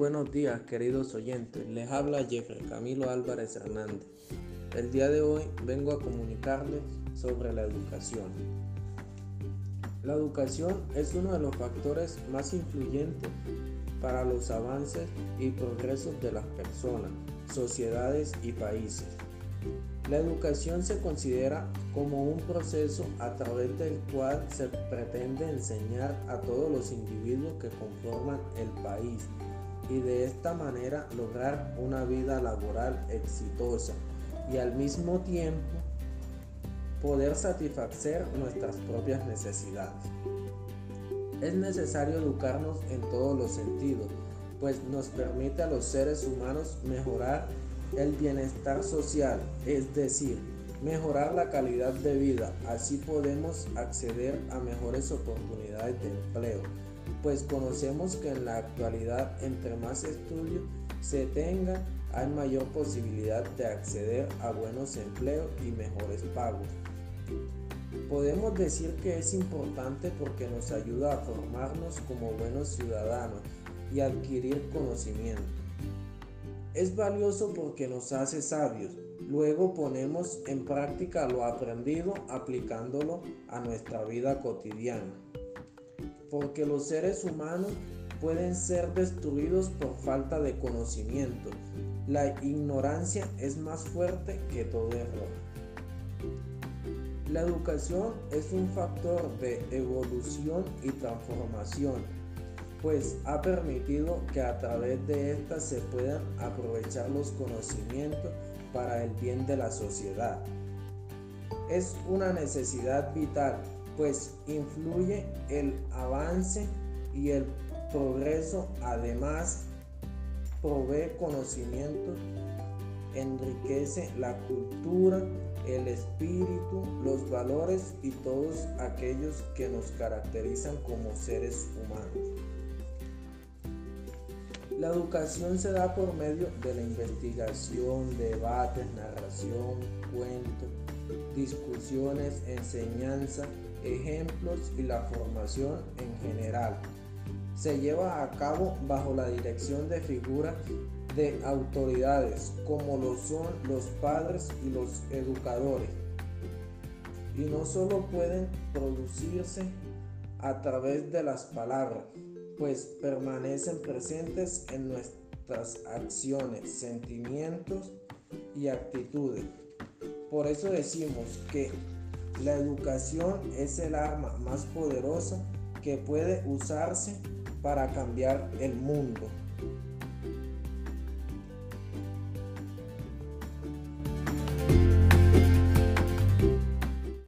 buenos días queridos oyentes, les habla Jeffrey Camilo Álvarez Hernández. El día de hoy vengo a comunicarles sobre la educación. La educación es uno de los factores más influyentes para los avances y progresos de las personas, sociedades y países. La educación se considera como un proceso a través del cual se pretende enseñar a todos los individuos que conforman el país y de esta manera lograr una vida laboral exitosa y al mismo tiempo poder satisfacer nuestras propias necesidades. Es necesario educarnos en todos los sentidos, pues nos permite a los seres humanos mejorar el bienestar social, es decir, mejorar la calidad de vida. Así podemos acceder a mejores oportunidades de empleo, pues conocemos que en la actualidad entre más estudios se tenga, hay mayor posibilidad de acceder a buenos empleos y mejores pagos. Podemos decir que es importante porque nos ayuda a formarnos como buenos ciudadanos y adquirir conocimiento. Es valioso porque nos hace sabios. Luego ponemos en práctica lo aprendido aplicándolo a nuestra vida cotidiana porque los seres humanos pueden ser destruidos por falta de conocimiento. La ignorancia es más fuerte que todo error. La educación es un factor de evolución y transformación, pues ha permitido que a través de ésta se puedan aprovechar los conocimientos para el bien de la sociedad. Es una necesidad vital pues influye el avance y el progreso, además provee conocimiento, enriquece la cultura, el espíritu, los valores y todos aquellos que nos caracterizan como seres humanos. La educación se da por medio de la investigación, debates, narración, cuentos, discusiones, enseñanza, ejemplos y la formación en general. Se lleva a cabo bajo la dirección de figuras de autoridades como lo son los padres y los educadores. Y no solo pueden producirse a través de las palabras, pues permanecen presentes en nuestras acciones, sentimientos y actitudes. Por eso decimos que la educación es el arma más poderosa que puede usarse para cambiar el mundo.